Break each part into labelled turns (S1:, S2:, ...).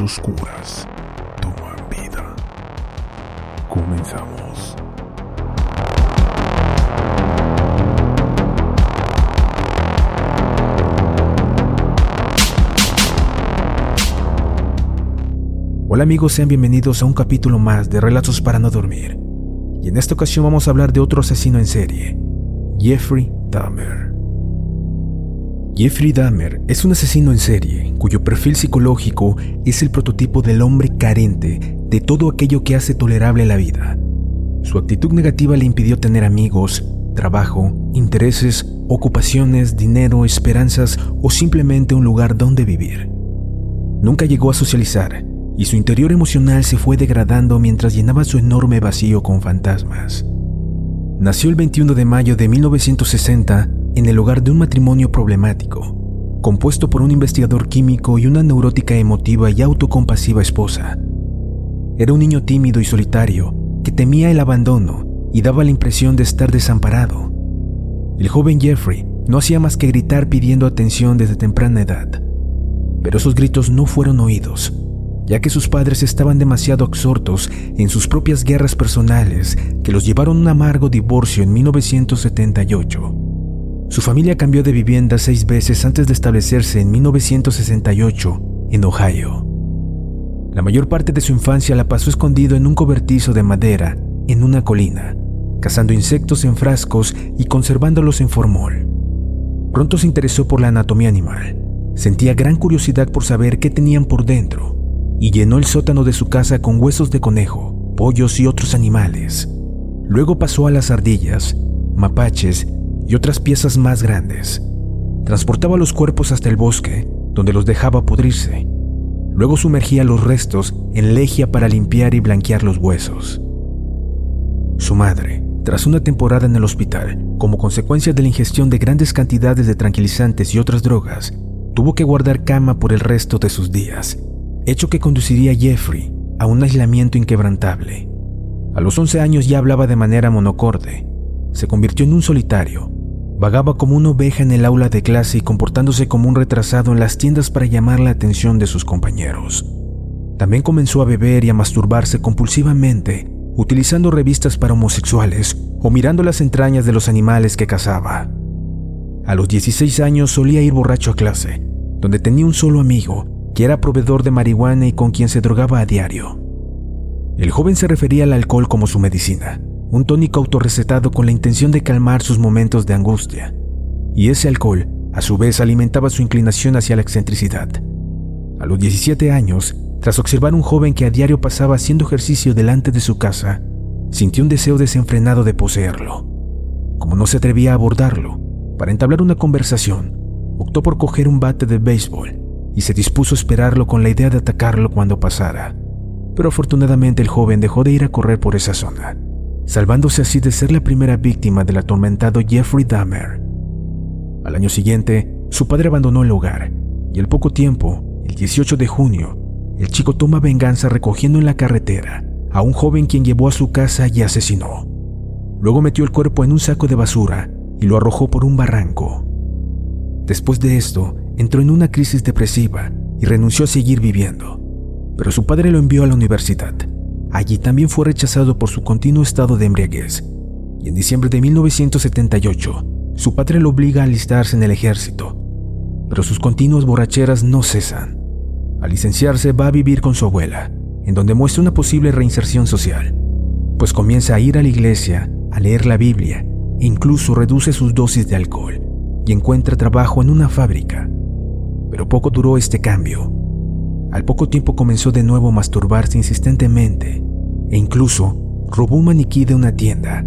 S1: Oscuras toman vida. Comenzamos.
S2: Hola amigos, sean bienvenidos a un capítulo más de Relatos para no dormir. Y en esta ocasión vamos a hablar de otro asesino en serie, Jeffrey Dahmer. Jeffrey Dahmer es un asesino en serie cuyo perfil psicológico es el prototipo del hombre carente de todo aquello que hace tolerable la vida. Su actitud negativa le impidió tener amigos, trabajo, intereses, ocupaciones, dinero, esperanzas o simplemente un lugar donde vivir. Nunca llegó a socializar y su interior emocional se fue degradando mientras llenaba su enorme vacío con fantasmas. Nació el 21 de mayo de 1960 en el hogar de un matrimonio problemático, compuesto por un investigador químico y una neurótica emotiva y autocompasiva esposa. Era un niño tímido y solitario que temía el abandono y daba la impresión de estar desamparado. El joven Jeffrey no hacía más que gritar pidiendo atención desde temprana edad, pero esos gritos no fueron oídos ya que sus padres estaban demasiado absortos en sus propias guerras personales que los llevaron a un amargo divorcio en 1978. Su familia cambió de vivienda seis veces antes de establecerse en 1968 en Ohio. La mayor parte de su infancia la pasó escondido en un cobertizo de madera en una colina, cazando insectos en frascos y conservándolos en formol. Pronto se interesó por la anatomía animal. Sentía gran curiosidad por saber qué tenían por dentro y llenó el sótano de su casa con huesos de conejo, pollos y otros animales. Luego pasó a las ardillas, mapaches y otras piezas más grandes. Transportaba los cuerpos hasta el bosque, donde los dejaba pudrirse. Luego sumergía los restos en legia para limpiar y blanquear los huesos. Su madre, tras una temporada en el hospital, como consecuencia de la ingestión de grandes cantidades de tranquilizantes y otras drogas, tuvo que guardar cama por el resto de sus días hecho que conduciría a Jeffrey a un aislamiento inquebrantable. A los 11 años ya hablaba de manera monocorde. Se convirtió en un solitario. Vagaba como una oveja en el aula de clase y comportándose como un retrasado en las tiendas para llamar la atención de sus compañeros. También comenzó a beber y a masturbarse compulsivamente, utilizando revistas para homosexuales o mirando las entrañas de los animales que cazaba. A los 16 años solía ir borracho a clase, donde tenía un solo amigo que era proveedor de marihuana y con quien se drogaba a diario. El joven se refería al alcohol como su medicina, un tónico autorrecetado con la intención de calmar sus momentos de angustia. Y ese alcohol, a su vez, alimentaba su inclinación hacia la excentricidad. A los 17 años, tras observar un joven que a diario pasaba haciendo ejercicio delante de su casa, sintió un deseo desenfrenado de poseerlo. Como no se atrevía a abordarlo, para entablar una conversación, optó por coger un bate de béisbol y se dispuso a esperarlo con la idea de atacarlo cuando pasara. Pero afortunadamente el joven dejó de ir a correr por esa zona, salvándose así de ser la primera víctima del atormentado Jeffrey Dahmer. Al año siguiente, su padre abandonó el hogar y al poco tiempo, el 18 de junio, el chico toma venganza recogiendo en la carretera a un joven quien llevó a su casa y asesinó. Luego metió el cuerpo en un saco de basura y lo arrojó por un barranco. Después de esto, entró en una crisis depresiva y renunció a seguir viviendo. Pero su padre lo envió a la universidad. Allí también fue rechazado por su continuo estado de embriaguez. Y en diciembre de 1978, su padre lo obliga a alistarse en el ejército. Pero sus continuas borracheras no cesan. Al licenciarse va a vivir con su abuela, en donde muestra una posible reinserción social, pues comienza a ir a la iglesia, a leer la Biblia e incluso reduce sus dosis de alcohol y encuentra trabajo en una fábrica. Pero poco duró este cambio. Al poco tiempo comenzó de nuevo a masturbarse insistentemente e incluso robó un maniquí de una tienda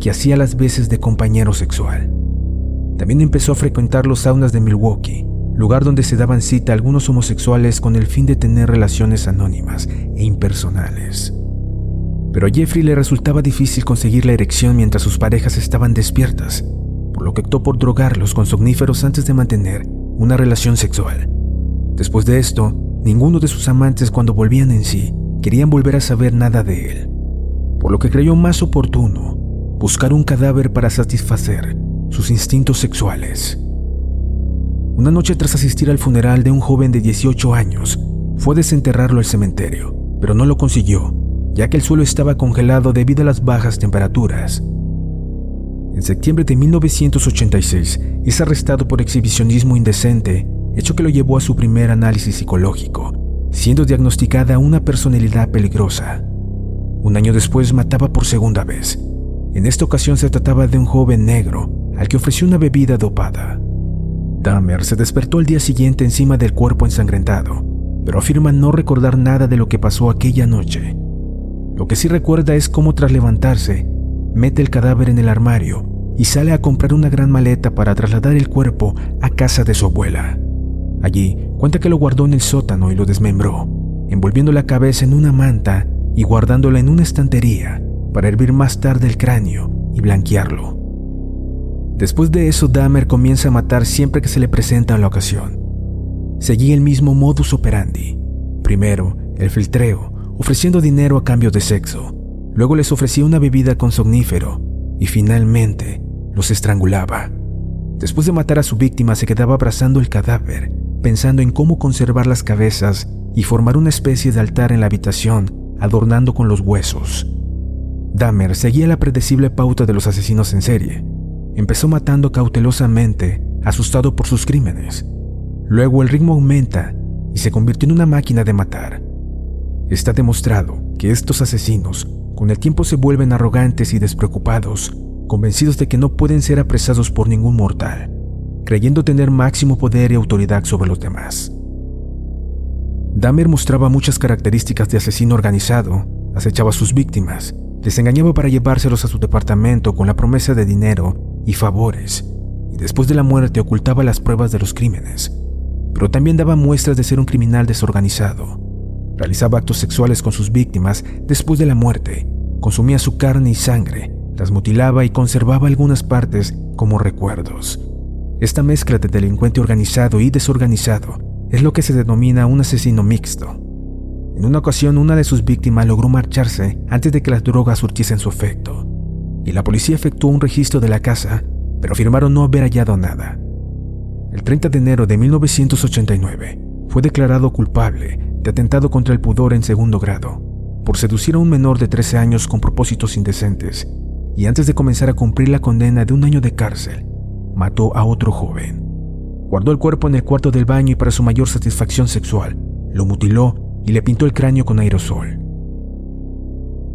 S2: que hacía las veces de compañero sexual. También empezó a frecuentar los saunas de Milwaukee, lugar donde se daban cita algunos homosexuales con el fin de tener relaciones anónimas e impersonales. Pero a Jeffrey le resultaba difícil conseguir la erección mientras sus parejas estaban despiertas, por lo que optó por drogarlos con somníferos antes de mantener una relación sexual. Después de esto, ninguno de sus amantes cuando volvían en sí querían volver a saber nada de él, por lo que creyó más oportuno buscar un cadáver para satisfacer sus instintos sexuales. Una noche tras asistir al funeral de un joven de 18 años, fue a desenterrarlo al cementerio, pero no lo consiguió, ya que el suelo estaba congelado debido a las bajas temperaturas. En septiembre de 1986 es arrestado por exhibicionismo indecente, hecho que lo llevó a su primer análisis psicológico, siendo diagnosticada una personalidad peligrosa. Un año después mataba por segunda vez. En esta ocasión se trataba de un joven negro al que ofreció una bebida dopada. Dahmer se despertó al día siguiente encima del cuerpo ensangrentado, pero afirma no recordar nada de lo que pasó aquella noche. Lo que sí recuerda es cómo tras levantarse, mete el cadáver en el armario y sale a comprar una gran maleta para trasladar el cuerpo a casa de su abuela. Allí cuenta que lo guardó en el sótano y lo desmembró, envolviendo la cabeza en una manta y guardándola en una estantería para hervir más tarde el cráneo y blanquearlo. Después de eso, Dahmer comienza a matar siempre que se le presenta la ocasión. Seguía el mismo modus operandi. Primero, el filtreo, ofreciendo dinero a cambio de sexo. Luego les ofrecía una bebida con somnífero y finalmente los estrangulaba. Después de matar a su víctima se quedaba abrazando el cadáver, pensando en cómo conservar las cabezas y formar una especie de altar en la habitación, adornando con los huesos. Dahmer seguía la predecible pauta de los asesinos en serie. Empezó matando cautelosamente, asustado por sus crímenes. Luego el ritmo aumenta y se convirtió en una máquina de matar. Está demostrado que estos asesinos con el tiempo se vuelven arrogantes y despreocupados, convencidos de que no pueden ser apresados por ningún mortal, creyendo tener máximo poder y autoridad sobre los demás. Dahmer mostraba muchas características de asesino organizado, acechaba a sus víctimas, les engañaba para llevárselos a su departamento con la promesa de dinero y favores, y después de la muerte ocultaba las pruebas de los crímenes, pero también daba muestras de ser un criminal desorganizado Realizaba actos sexuales con sus víctimas después de la muerte, consumía su carne y sangre, las mutilaba y conservaba algunas partes como recuerdos. Esta mezcla de delincuente organizado y desorganizado es lo que se denomina un asesino mixto. En una ocasión, una de sus víctimas logró marcharse antes de que las drogas surtiesen su efecto, y la policía efectuó un registro de la casa, pero afirmaron no haber hallado nada. El 30 de enero de 1989 fue declarado culpable de atentado contra el pudor en segundo grado, por seducir a un menor de 13 años con propósitos indecentes, y antes de comenzar a cumplir la condena de un año de cárcel, mató a otro joven. Guardó el cuerpo en el cuarto del baño y para su mayor satisfacción sexual, lo mutiló y le pintó el cráneo con aerosol.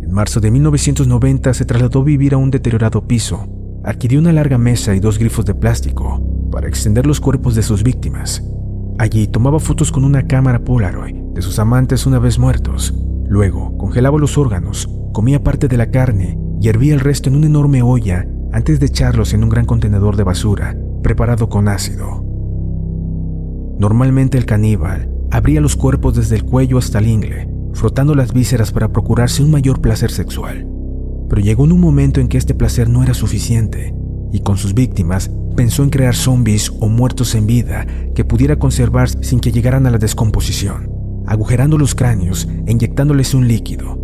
S2: En marzo de 1990 se trasladó a vivir a un deteriorado piso, adquirió una larga mesa y dos grifos de plástico para extender los cuerpos de sus víctimas. Allí tomaba fotos con una cámara Polaroid de sus amantes una vez muertos. Luego congelaba los órganos, comía parte de la carne y hervía el resto en una enorme olla antes de echarlos en un gran contenedor de basura preparado con ácido. Normalmente el caníbal abría los cuerpos desde el cuello hasta el ingle, frotando las vísceras para procurarse un mayor placer sexual. Pero llegó en un momento en que este placer no era suficiente, y con sus víctimas pensó en crear zombies o muertos en vida que pudiera conservarse sin que llegaran a la descomposición agujerando los cráneos e inyectándoles un líquido.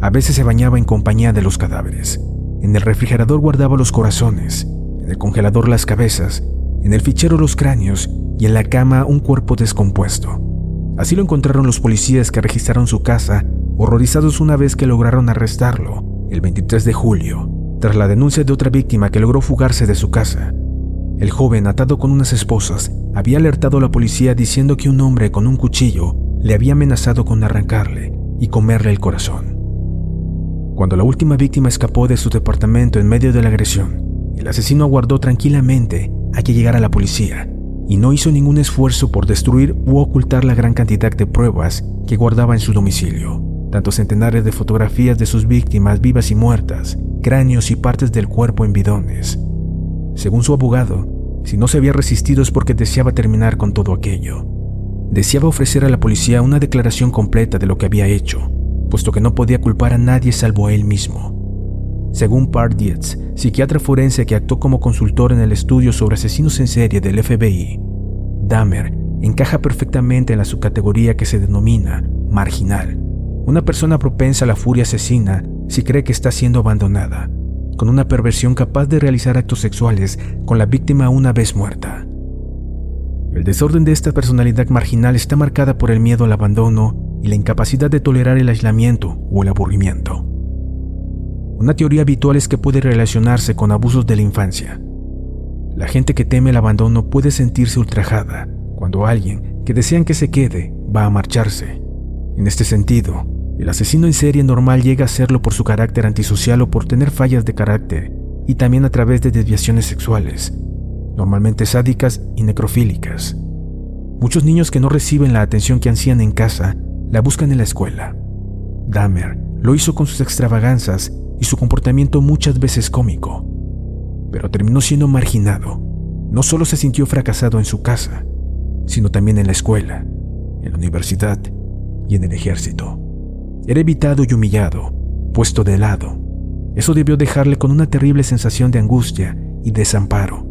S2: A veces se bañaba en compañía de los cadáveres. En el refrigerador guardaba los corazones, en el congelador las cabezas, en el fichero los cráneos y en la cama un cuerpo descompuesto. Así lo encontraron los policías que registraron su casa, horrorizados una vez que lograron arrestarlo, el 23 de julio, tras la denuncia de otra víctima que logró fugarse de su casa. El joven, atado con unas esposas, había alertado a la policía diciendo que un hombre con un cuchillo le había amenazado con arrancarle y comerle el corazón. Cuando la última víctima escapó de su departamento en medio de la agresión, el asesino aguardó tranquilamente a que llegara la policía y no hizo ningún esfuerzo por destruir u ocultar la gran cantidad de pruebas que guardaba en su domicilio, tanto centenares de fotografías de sus víctimas vivas y muertas, cráneos y partes del cuerpo en bidones. Según su abogado, si no se había resistido es porque deseaba terminar con todo aquello. Deseaba ofrecer a la policía una declaración completa de lo que había hecho, puesto que no podía culpar a nadie salvo a él mismo. Según Part Dietz, psiquiatra forense que actuó como consultor en el estudio sobre asesinos en serie del FBI, Dahmer encaja perfectamente en la subcategoría que se denomina marginal, una persona propensa a la furia asesina si cree que está siendo abandonada, con una perversión capaz de realizar actos sexuales con la víctima una vez muerta. El desorden de esta personalidad marginal está marcada por el miedo al abandono y la incapacidad de tolerar el aislamiento o el aburrimiento. Una teoría habitual es que puede relacionarse con abusos de la infancia. La gente que teme el abandono puede sentirse ultrajada cuando alguien que desean que se quede va a marcharse. En este sentido, el asesino en serie normal llega a serlo por su carácter antisocial o por tener fallas de carácter, y también a través de desviaciones sexuales, normalmente sádicas y necrofílicas. Muchos niños que no reciben la atención que ansían en casa la buscan en la escuela. Dahmer lo hizo con sus extravaganzas y su comportamiento muchas veces cómico, pero terminó siendo marginado. No solo se sintió fracasado en su casa, sino también en la escuela, en la universidad y en el ejército. Era evitado y humillado, puesto de lado. Eso debió dejarle con una terrible sensación de angustia y desamparo.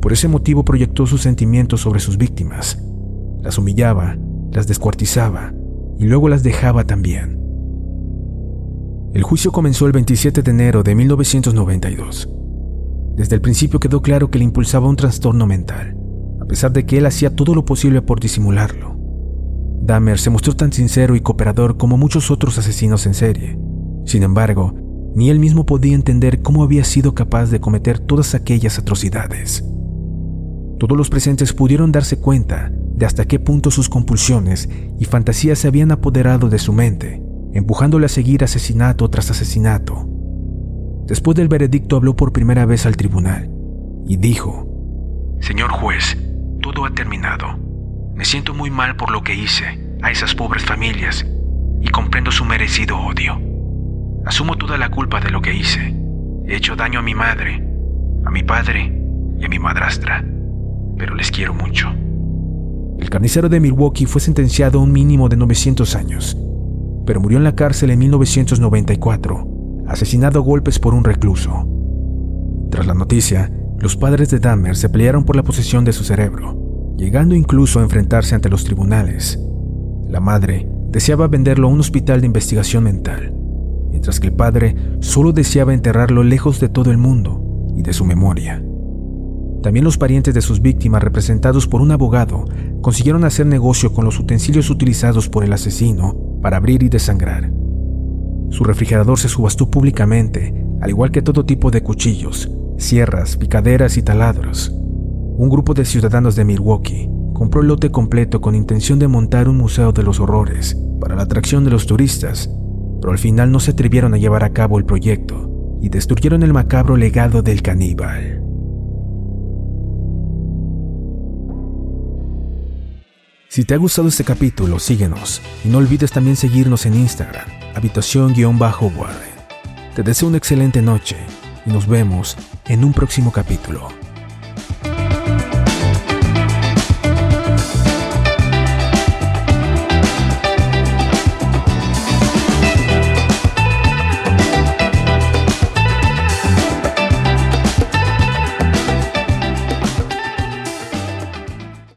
S2: Por ese motivo proyectó sus sentimientos sobre sus víctimas. Las humillaba, las descuartizaba y luego las dejaba también. El juicio comenzó el 27 de enero de 1992. Desde el principio quedó claro que le impulsaba un trastorno mental, a pesar de que él hacía todo lo posible por disimularlo. Dahmer se mostró tan sincero y cooperador como muchos otros asesinos en serie. Sin embargo, ni él mismo podía entender cómo había sido capaz de cometer todas aquellas atrocidades. Todos los presentes pudieron darse cuenta de hasta qué punto sus compulsiones y fantasías se habían apoderado de su mente, empujándole a seguir asesinato tras asesinato. Después del veredicto habló por primera vez al tribunal y dijo, Señor juez, todo ha terminado. Me siento muy mal por lo que hice a esas pobres familias y comprendo su merecido odio. Asumo toda la culpa de lo que hice. He hecho daño a mi madre, a mi padre y a mi madrastra, pero les quiero mucho. El carnicero de Milwaukee fue sentenciado a un mínimo de 900 años, pero murió en la cárcel en 1994, asesinado a golpes por un recluso. Tras la noticia, los padres de Dahmer se pelearon por la posesión de su cerebro llegando incluso a enfrentarse ante los tribunales. La madre deseaba venderlo a un hospital de investigación mental, mientras que el padre solo deseaba enterrarlo lejos de todo el mundo y de su memoria. También los parientes de sus víctimas, representados por un abogado, consiguieron hacer negocio con los utensilios utilizados por el asesino para abrir y desangrar. Su refrigerador se subastó públicamente, al igual que todo tipo de cuchillos, sierras, picaderas y taladros un grupo de ciudadanos de Milwaukee compró el lote completo con intención de montar un museo de los horrores para la atracción de los turistas, pero al final no se atrevieron a llevar a cabo el proyecto y destruyeron el macabro legado del caníbal. Si te ha gustado este capítulo, síguenos y no olvides también seguirnos en Instagram, habitación-warren. Te deseo una excelente noche y nos vemos en un próximo capítulo.